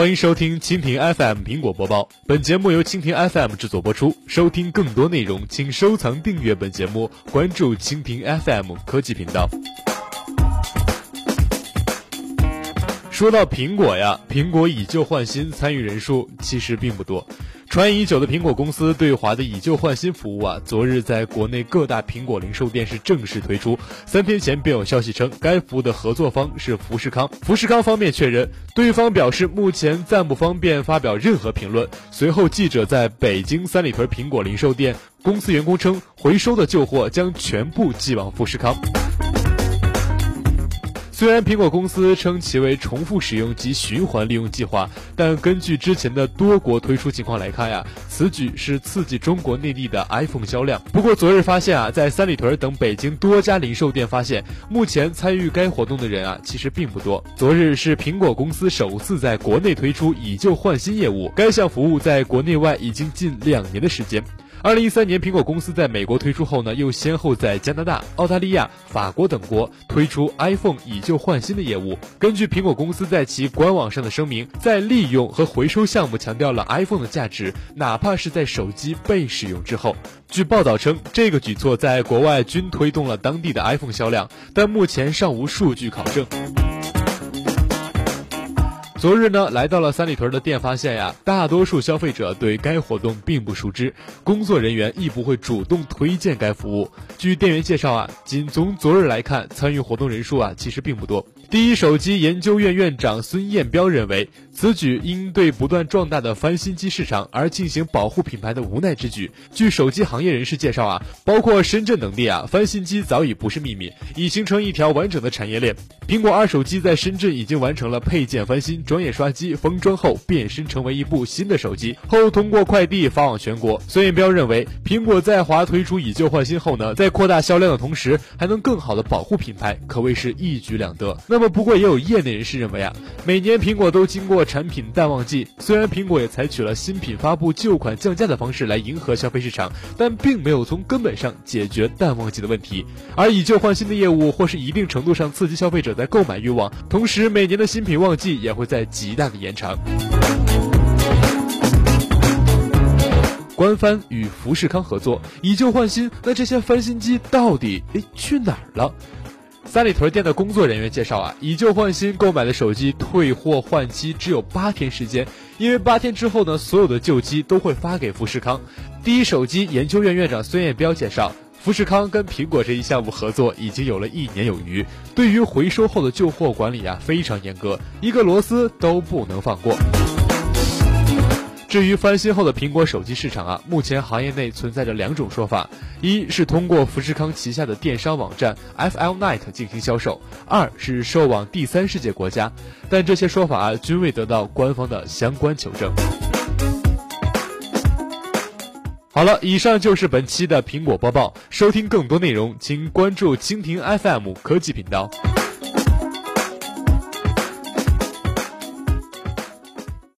欢迎收听蜻蜓 FM 苹果播报，本节目由蜻蜓 FM 制作播出。收听更多内容，请收藏订阅本节目，关注蜻蜓 FM 科技频道。说到苹果呀，苹果以旧换新参与人数其实并不多。传已久的苹果公司对华的以旧换新服务啊，昨日在国内各大苹果零售店是正式推出。三天前便有消息称，该服务的合作方是富士康。富士康方面确认，对方表示目前暂不方便发表任何评论。随后，记者在北京三里屯苹果零售店，公司员工称，回收的旧货将全部寄往富士康。虽然苹果公司称其为重复使用及循环利用计划，但根据之前的多国推出情况来看呀，此举是刺激中国内地的 iPhone 销量。不过昨日发现啊，在三里屯等北京多家零售店发现，目前参与该活动的人啊，其实并不多。昨日是苹果公司首次在国内推出以旧换新业务，该项服务在国内外已经近两年的时间。二零一三年，苹果公司在美国推出后呢，又先后在加拿大、澳大利亚、法国等国推出 iPhone 以旧换新的业务。根据苹果公司在其官网上的声明，在利用和回收项目强调了 iPhone 的价值，哪怕是在手机被使用之后。据报道称，这个举措在国外均推动了当地的 iPhone 销量，但目前尚无数据考证。昨日呢，来到了三里屯的店，发现呀，大多数消费者对该活动并不熟知，工作人员亦不会主动推荐该服务。据店员介绍啊，仅从昨日来看，参与活动人数啊，其实并不多。第一手机研究院院长孙彦彪认为，此举应对不断壮大的翻新机市场而进行保护品牌的无奈之举。据手机行业人士介绍啊，包括深圳等地啊，翻新机早已不是秘密，已形成一条完整的产业链。苹果二手机在深圳已经完成了配件翻新，专业刷机封装后变身成为一部新的手机，后通过快递发往全国。孙彦彪认为，苹果在华推出以旧换新后呢，在扩大销量的同时，还能更好的保护品牌，可谓是一举两得。那。那么，不过也有业内人士认为啊，每年苹果都经过产品淡旺季，虽然苹果也采取了新品发布、旧款降价的方式来迎合消费市场，但并没有从根本上解决淡旺季的问题。而以旧换新的业务，或是一定程度上刺激消费者在购买欲望，同时每年的新品旺季也会在极大的延长。官方与富士康合作以旧换新，那这些翻新机到底诶去哪儿了？三里屯店的工作人员介绍啊，以旧换新购买的手机退货换机只有八天时间，因为八天之后呢，所有的旧机都会发给富士康。第一手机研究院院长孙彦彪介绍，富士康跟苹果这一项目合作已经有了一年有余，对于回收后的旧货管理啊非常严格，一个螺丝都不能放过。至于翻新后的苹果手机市场啊，目前行业内存在着两种说法：一是通过富士康旗下的电商网站 FL Night 进行销售；二是售往第三世界国家。但这些说法啊，均未得到官方的相关求证。好了，以上就是本期的苹果播报。收听更多内容，请关注蜻蜓 FM 科技频道。